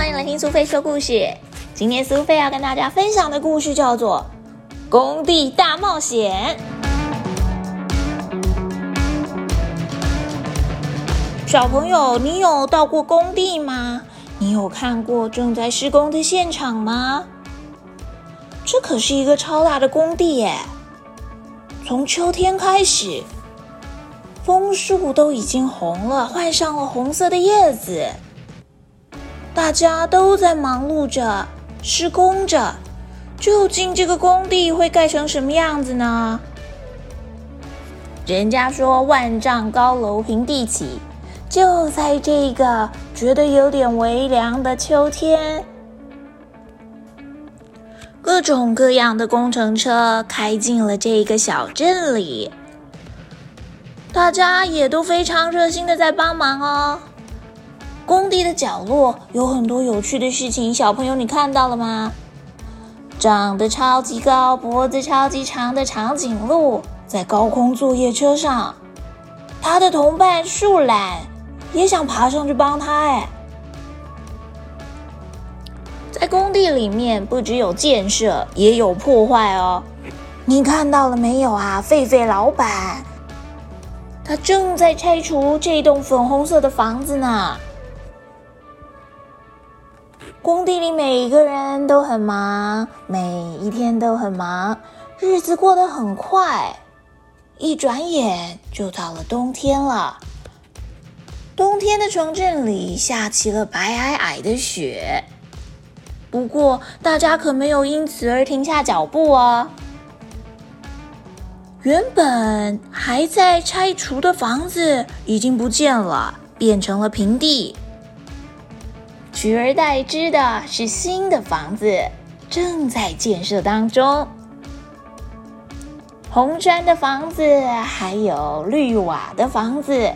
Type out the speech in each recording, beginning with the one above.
欢迎来听苏菲说故事。今天苏菲要跟大家分享的故事叫做《工地大冒险》。小朋友，你有到过工地吗？你有看过正在施工的现场吗？这可是一个超大的工地耶！从秋天开始，枫树都已经红了，换上了红色的叶子。大家都在忙碌着施工着，究竟这个工地会盖成什么样子呢？人家说万丈高楼平地起，就在这个觉得有点微凉的秋天，各种各样的工程车开进了这个小镇里，大家也都非常热心的在帮忙哦。工地的角落有很多有趣的事情，小朋友你看到了吗？长得超级高、脖子超级长的长颈鹿在高空作业车上，他的同伴树懒也想爬上去帮他。哎，在工地里面不只有建设，也有破坏哦。你看到了没有啊？狒狒老板，他正在拆除这栋粉红色的房子呢。工地里每一个人都很忙，每一天都很忙，日子过得很快，一转眼就到了冬天了。冬天的城镇里下起了白皑皑的雪，不过大家可没有因此而停下脚步哦。原本还在拆除的房子已经不见了，变成了平地。取而代之的是新的房子，正在建设当中。红砖的房子，还有绿瓦的房子，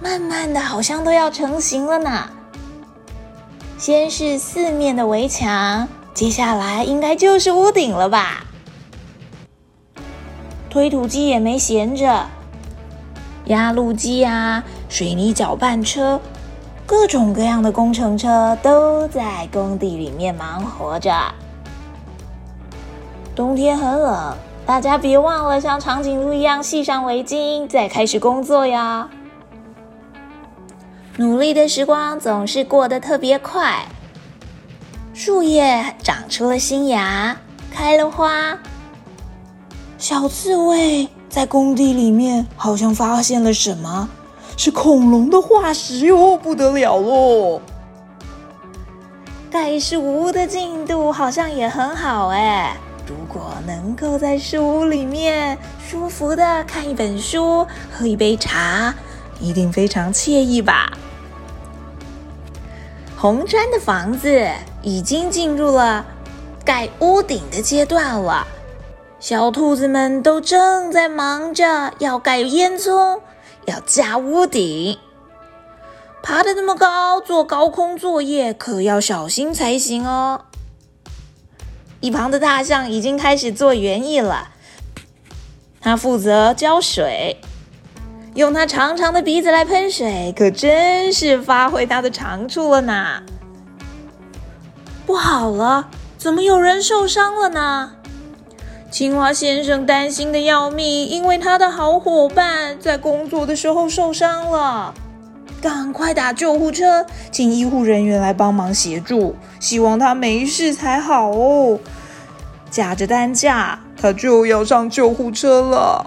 慢慢的好像都要成型了呢。先是四面的围墙，接下来应该就是屋顶了吧？推土机也没闲着，压路机啊，水泥搅拌车。各种各样的工程车都在工地里面忙活着。冬天很冷，大家别忘了像长颈鹿一样系上围巾，再开始工作呀！努力的时光总是过得特别快，树叶长出了新芽，开了花。小刺猬在工地里面好像发现了什么。是恐龙的化石哟，不得了喽！盖树屋的进度好像也很好哎。如果能够在树屋里面舒服的看一本书，喝一杯茶，一定非常惬意吧？红砖的房子已经进入了盖屋顶的阶段了，小兔子们都正在忙着要盖烟囱。要加屋顶，爬得那么高，做高空作业可要小心才行哦。一旁的大象已经开始做园艺了，它负责浇水，用它长长的鼻子来喷水，可真是发挥它的长处了呢。不好了，怎么有人受伤了呢？青蛙先生担心的要命，因为他的好伙伴在工作的时候受伤了。赶快打救护车，请医护人员来帮忙协助，希望他没事才好哦。架着担架，他就要上救护车了。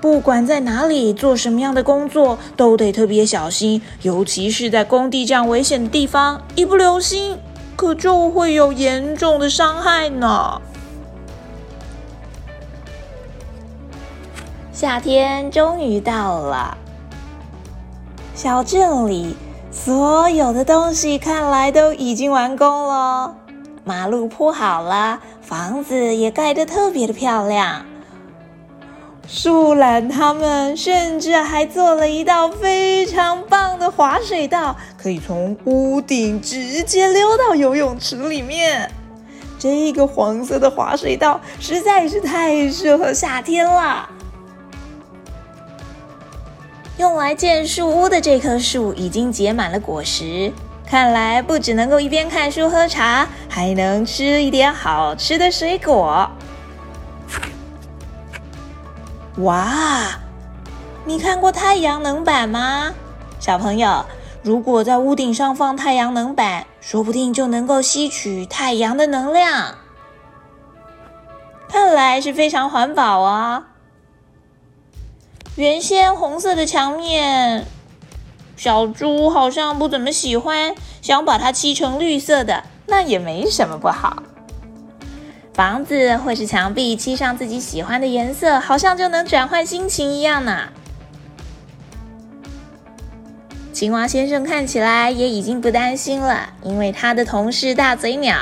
不管在哪里做什么样的工作，都得特别小心，尤其是在工地这样危险的地方，一不留心，可就会有严重的伤害呢。夏天终于到了，小镇里所有的东西看来都已经完工了。马路铺好了，房子也盖得特别的漂亮。树懒他们甚至还做了一道非常棒的滑水道，可以从屋顶直接溜到游泳池里面。这个黄色的滑水道实在是太适合夏天了。用来建树屋的这棵树已经结满了果实，看来不只能够一边看书喝茶，还能吃一点好吃的水果。哇，你看过太阳能板吗，小朋友？如果在屋顶上放太阳能板，说不定就能够吸取太阳的能量。看来是非常环保啊！原先红色的墙面。小猪好像不怎么喜欢，想把它漆成绿色的，那也没什么不好。房子或是墙壁漆上自己喜欢的颜色，好像就能转换心情一样呢。青蛙先生看起来也已经不担心了，因为他的同事大嘴鸟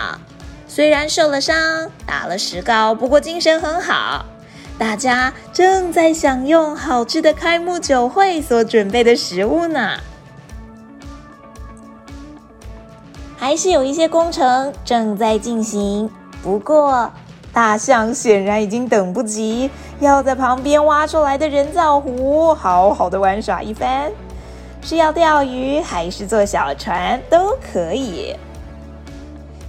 虽然受了伤，打了石膏，不过精神很好。大家正在享用好吃的开幕酒会所准备的食物呢。还是有一些工程正在进行，不过大象显然已经等不及，要在旁边挖出来的人造湖好好的玩耍一番。是要钓鱼还是坐小船都可以。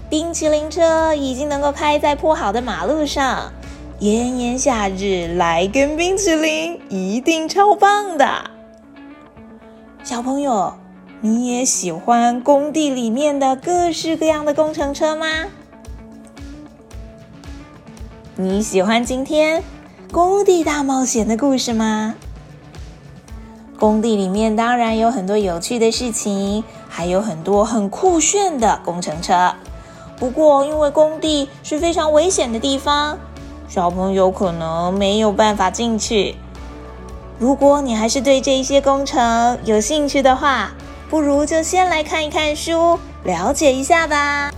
冰淇淋车已经能够开在铺好的马路上，炎炎夏日来根冰淇淋一定超棒的，小朋友。你也喜欢工地里面的各式各样的工程车吗？你喜欢今天工地大冒险的故事吗？工地里面当然有很多有趣的事情，还有很多很酷炫的工程车。不过，因为工地是非常危险的地方，小朋友可能没有办法进去。如果你还是对这一些工程有兴趣的话，不如就先来看一看书，了解一下吧。